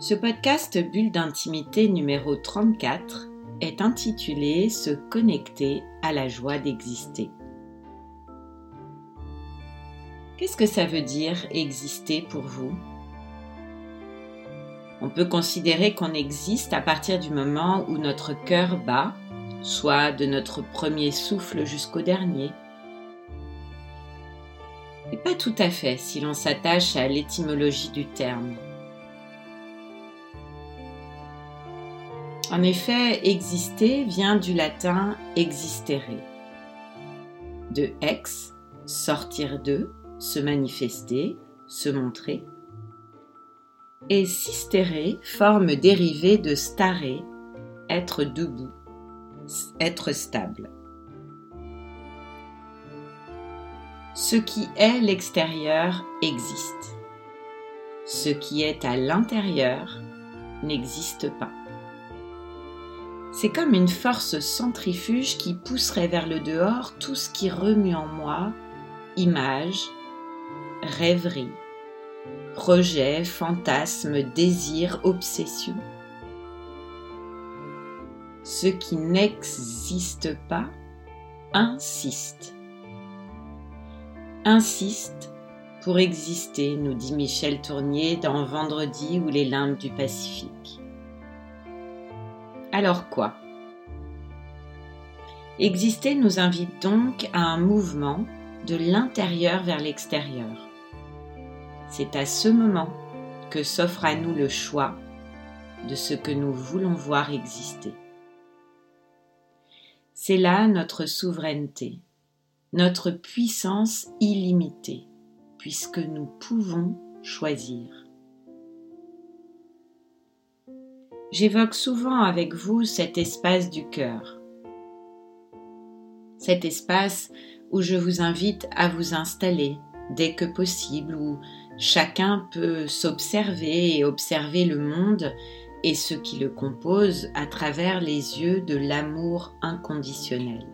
Ce podcast Bulle d'intimité numéro 34 est intitulé Se connecter à la joie d'exister. Qu'est-ce que ça veut dire exister pour vous? On peut considérer qu'on existe à partir du moment où notre cœur bat, soit de notre premier souffle jusqu'au dernier. Et pas tout à fait si l'on s'attache à l'étymologie du terme. En effet, exister vient du latin existere. De ex, sortir de, se manifester, se montrer. Et sistere, forme dérivée de stare, être debout, être stable. Ce qui est l'extérieur existe. Ce qui est à l'intérieur n'existe pas. C'est comme une force centrifuge qui pousserait vers le dehors tout ce qui remue en moi, images, rêveries, projets, fantasmes, désirs, obsessions. Ce qui n'existe pas insiste. Insiste pour exister, nous dit Michel Tournier dans Vendredi ou les limbes du Pacifique. Alors quoi? Exister nous invite donc à un mouvement de l'intérieur vers l'extérieur. C'est à ce moment que s'offre à nous le choix de ce que nous voulons voir exister. C'est là notre souveraineté, notre puissance illimitée, puisque nous pouvons choisir. J'évoque souvent avec vous cet espace du cœur. Cet espace où je vous invite à vous installer dès que possible, où chacun peut s'observer et observer le monde et ce qui le compose à travers les yeux de l'amour inconditionnel.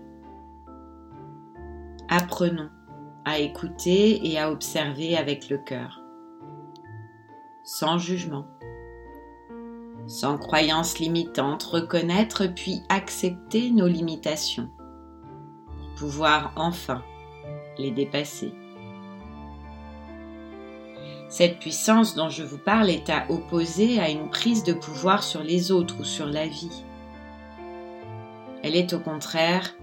Apprenons à écouter et à observer avec le cœur, sans jugement sans croyances limitantes, reconnaître puis accepter nos limitations pour pouvoir enfin les dépasser. Cette puissance dont je vous parle est à opposer à une prise de pouvoir sur les autres ou sur la vie. Elle est au contraire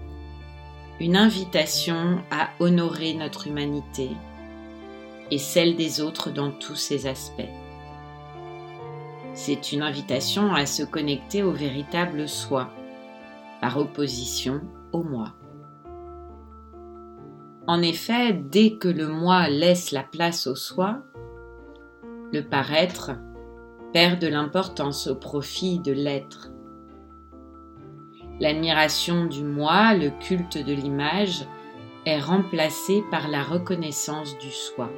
une invitation à honorer notre humanité et celle des autres dans tous ses aspects. C'est une invitation à se connecter au véritable soi, par opposition au moi. En effet, dès que le moi laisse la place au soi, le paraître perd de l'importance au profit de l'être. L'admiration du moi, le culte de l'image, est remplacée par la reconnaissance du soi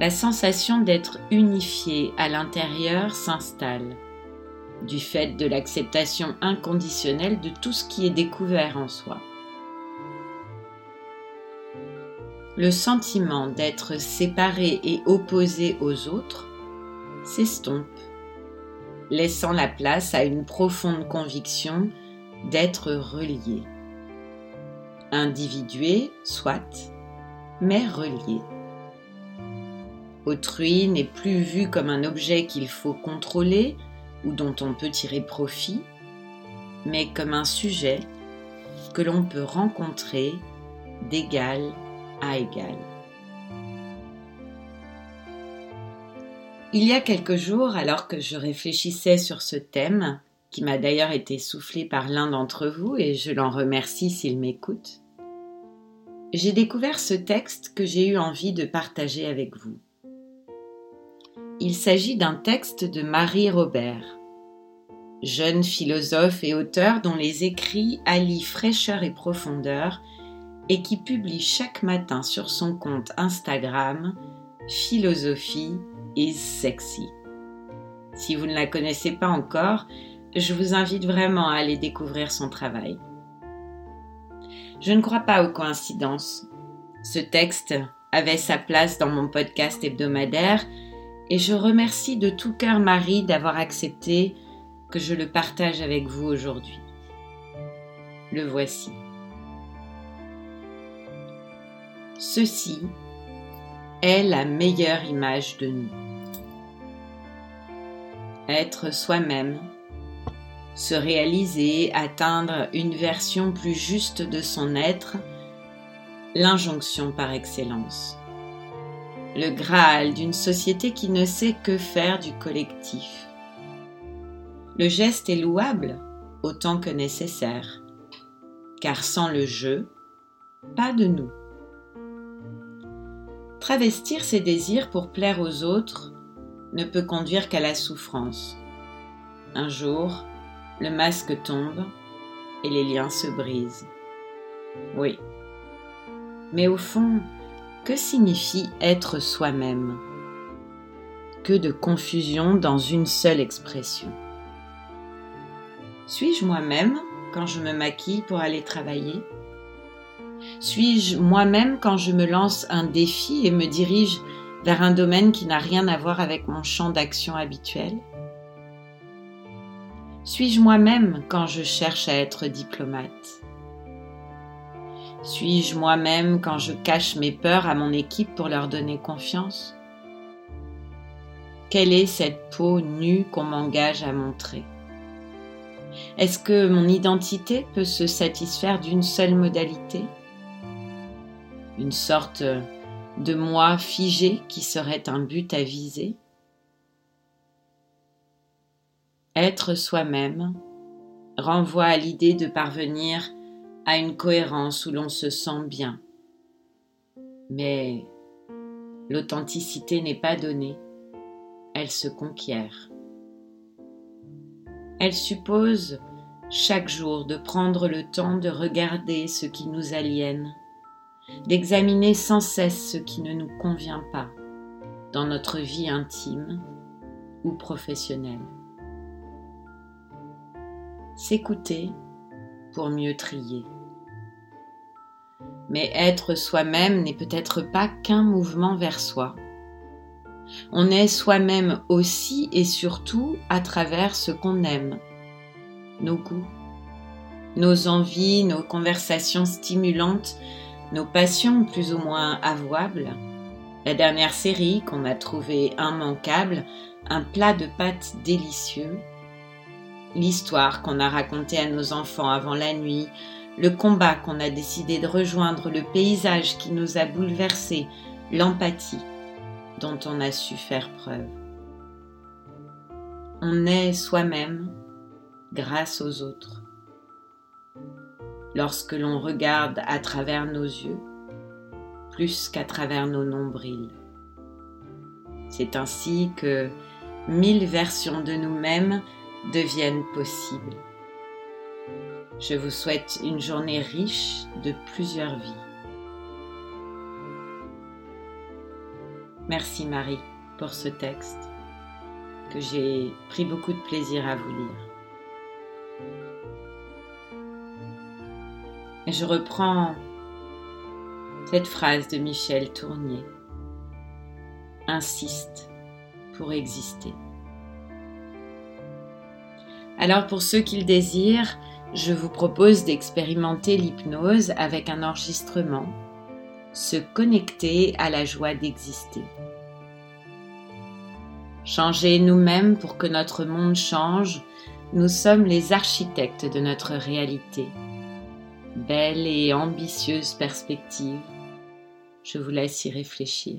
la sensation d'être unifié à l'intérieur s'installe, du fait de l'acceptation inconditionnelle de tout ce qui est découvert en soi. Le sentiment d'être séparé et opposé aux autres s'estompe, laissant la place à une profonde conviction d'être relié. Individué, soit, mais relié. Autrui n'est plus vu comme un objet qu'il faut contrôler ou dont on peut tirer profit, mais comme un sujet que l'on peut rencontrer d'égal à égal. Il y a quelques jours, alors que je réfléchissais sur ce thème, qui m'a d'ailleurs été soufflé par l'un d'entre vous, et je l'en remercie s'il m'écoute, j'ai découvert ce texte que j'ai eu envie de partager avec vous. Il s'agit d'un texte de Marie Robert, jeune philosophe et auteur dont les écrits allient fraîcheur et profondeur et qui publie chaque matin sur son compte Instagram Philosophie is sexy. Si vous ne la connaissez pas encore, je vous invite vraiment à aller découvrir son travail. Je ne crois pas aux coïncidences. Ce texte avait sa place dans mon podcast hebdomadaire et je remercie de tout cœur Marie d'avoir accepté que je le partage avec vous aujourd'hui. Le voici. Ceci est la meilleure image de nous. Être soi-même, se réaliser, atteindre une version plus juste de son être, l'injonction par excellence. Le Graal d'une société qui ne sait que faire du collectif. Le geste est louable autant que nécessaire, car sans le jeu, pas de nous. Travestir ses désirs pour plaire aux autres ne peut conduire qu'à la souffrance. Un jour, le masque tombe et les liens se brisent. Oui. Mais au fond, que signifie être soi-même? Que de confusion dans une seule expression. Suis-je moi-même quand je me maquille pour aller travailler? Suis-je moi-même quand je me lance un défi et me dirige vers un domaine qui n'a rien à voir avec mon champ d'action habituel? Suis-je moi-même quand je cherche à être diplomate? Suis-je moi-même quand je cache mes peurs à mon équipe pour leur donner confiance? Quelle est cette peau nue qu'on m'engage à montrer? Est-ce que mon identité peut se satisfaire d'une seule modalité? Une sorte de moi figé qui serait un but à viser? Être soi-même renvoie à l'idée de parvenir à une cohérence où l'on se sent bien. Mais l'authenticité n'est pas donnée, elle se conquiert. Elle suppose chaque jour de prendre le temps de regarder ce qui nous aliène d'examiner sans cesse ce qui ne nous convient pas dans notre vie intime ou professionnelle. S'écouter pour mieux trier. Mais être soi-même n'est peut-être pas qu'un mouvement vers soi. On est soi-même aussi et surtout à travers ce qu'on aime, nos goûts, nos envies, nos conversations stimulantes nos passions plus ou moins avouables, la dernière série qu'on a trouvée immanquable, un plat de pâtes délicieux, l'histoire qu'on a racontée à nos enfants avant la nuit, le combat qu'on a décidé de rejoindre, le paysage qui nous a bouleversés, l'empathie dont on a su faire preuve. On est soi-même grâce aux autres lorsque l'on regarde à travers nos yeux plus qu'à travers nos nombrils. C'est ainsi que mille versions de nous-mêmes deviennent possibles. Je vous souhaite une journée riche de plusieurs vies. Merci Marie pour ce texte que j'ai pris beaucoup de plaisir à vous lire. Je reprends cette phrase de Michel Tournier. Insiste pour exister. Alors pour ceux qui le désirent, je vous propose d'expérimenter l'hypnose avec un enregistrement, se connecter à la joie d'exister. Changer nous-mêmes pour que notre monde change, nous sommes les architectes de notre réalité belle et ambitieuse perspective. Je vous laisse y réfléchir.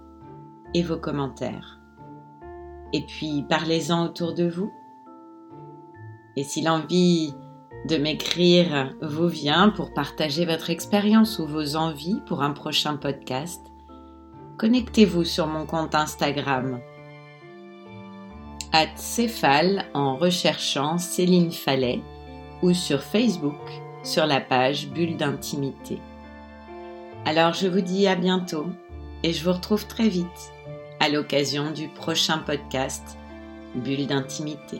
et vos commentaires. Et puis parlez-en autour de vous. Et si l'envie de m'écrire vous vient pour partager votre expérience ou vos envies pour un prochain podcast, connectez-vous sur mon compte Instagram at Céphale en recherchant Céline Fallet ou sur Facebook sur la page Bulle d'intimité. Alors je vous dis à bientôt et je vous retrouve très vite à l'occasion du prochain podcast Bulle d'intimité.